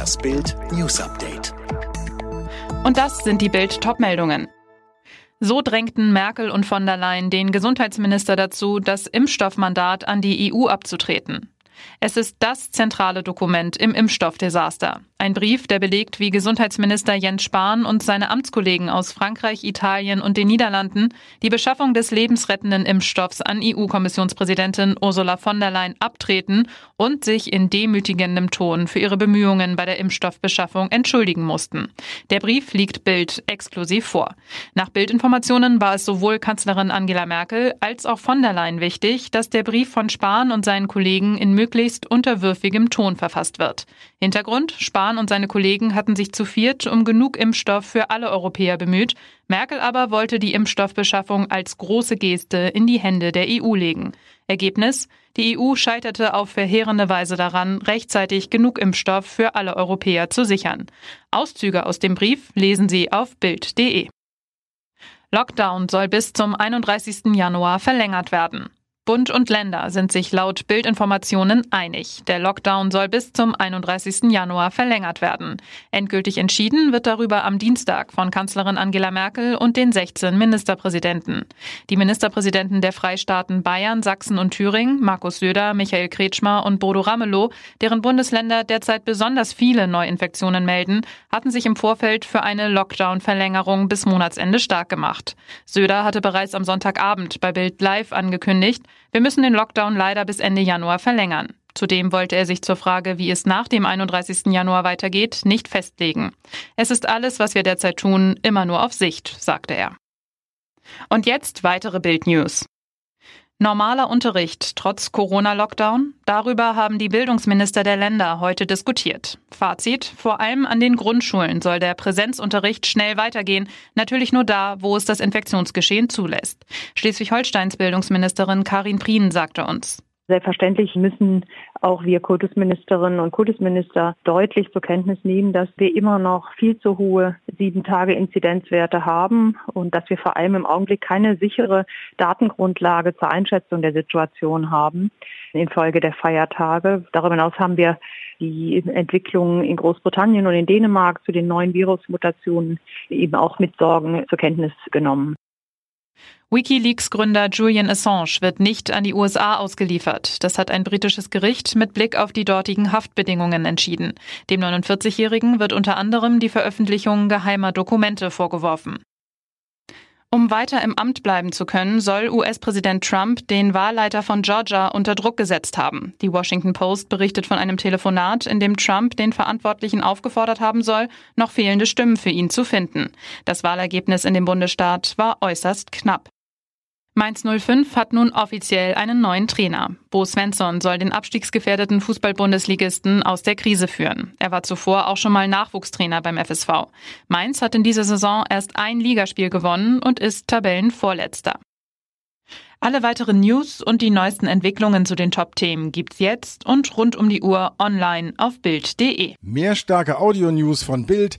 Das Bild News Update. Und das sind die Bild Topmeldungen. So drängten Merkel und von der Leyen den Gesundheitsminister dazu, das Impfstoffmandat an die EU abzutreten. Es ist das zentrale Dokument im Impfstoffdesaster. Ein Brief, der belegt, wie Gesundheitsminister Jens Spahn und seine Amtskollegen aus Frankreich, Italien und den Niederlanden die Beschaffung des lebensrettenden Impfstoffs an EU-Kommissionspräsidentin Ursula von der Leyen abtreten und sich in demütigendem Ton für ihre Bemühungen bei der Impfstoffbeschaffung entschuldigen mussten. Der Brief liegt Bild exklusiv vor. Nach Bildinformationen war es sowohl Kanzlerin Angela Merkel als auch von der Leyen wichtig, dass der Brief von Spahn und seinen Kollegen in möglichst unterwürfigem Ton verfasst wird. Hintergrund, Spahn und seine Kollegen hatten sich zu viert um genug Impfstoff für alle Europäer bemüht. Merkel aber wollte die Impfstoffbeschaffung als große Geste in die Hände der EU legen. Ergebnis? Die EU scheiterte auf verheerende Weise daran, rechtzeitig genug Impfstoff für alle Europäer zu sichern. Auszüge aus dem Brief lesen Sie auf Bild.de. Lockdown soll bis zum 31. Januar verlängert werden. Bund und Länder sind sich laut Bildinformationen einig. Der Lockdown soll bis zum 31. Januar verlängert werden. Endgültig entschieden wird darüber am Dienstag von Kanzlerin Angela Merkel und den 16 Ministerpräsidenten. Die Ministerpräsidenten der Freistaaten Bayern, Sachsen und Thüringen, Markus Söder, Michael Kretschmer und Bodo Ramelow, deren Bundesländer derzeit besonders viele Neuinfektionen melden, hatten sich im Vorfeld für eine Lockdown-Verlängerung bis Monatsende stark gemacht. Söder hatte bereits am Sonntagabend bei Bild Live angekündigt, wir müssen den Lockdown leider bis Ende Januar verlängern. Zudem wollte er sich zur Frage, wie es nach dem 31. Januar weitergeht, nicht festlegen. Es ist alles, was wir derzeit tun, immer nur auf Sicht, sagte er. Und jetzt weitere Bild-News. Normaler Unterricht trotz Corona-Lockdown? Darüber haben die Bildungsminister der Länder heute diskutiert. Fazit, vor allem an den Grundschulen soll der Präsenzunterricht schnell weitergehen, natürlich nur da, wo es das Infektionsgeschehen zulässt. Schleswig-Holsteins Bildungsministerin Karin Prien sagte uns. Selbstverständlich müssen auch wir Kultusministerinnen und Kultusminister deutlich zur Kenntnis nehmen, dass wir immer noch viel zu hohe sieben Tage Inzidenzwerte haben und dass wir vor allem im Augenblick keine sichere Datengrundlage zur Einschätzung der Situation haben infolge der Feiertage. Darüber hinaus haben wir die Entwicklungen in Großbritannien und in Dänemark zu den neuen Virusmutationen eben auch mit Sorgen zur Kenntnis genommen. Wikileaks-Gründer Julian Assange wird nicht an die USA ausgeliefert. Das hat ein britisches Gericht mit Blick auf die dortigen Haftbedingungen entschieden. Dem 49-Jährigen wird unter anderem die Veröffentlichung geheimer Dokumente vorgeworfen. Um weiter im Amt bleiben zu können, soll US-Präsident Trump den Wahlleiter von Georgia unter Druck gesetzt haben. Die Washington Post berichtet von einem Telefonat, in dem Trump den Verantwortlichen aufgefordert haben soll, noch fehlende Stimmen für ihn zu finden. Das Wahlergebnis in dem Bundesstaat war äußerst knapp. Mainz 05 hat nun offiziell einen neuen Trainer. Bo Svensson soll den abstiegsgefährdeten Fußball-Bundesligisten aus der Krise führen. Er war zuvor auch schon mal Nachwuchstrainer beim FSV. Mainz hat in dieser Saison erst ein Ligaspiel gewonnen und ist Tabellenvorletzter. Alle weiteren News und die neuesten Entwicklungen zu den Top-Themen gibt's jetzt und rund um die Uhr online auf Bild.de. Mehr starke Audio-News von Bild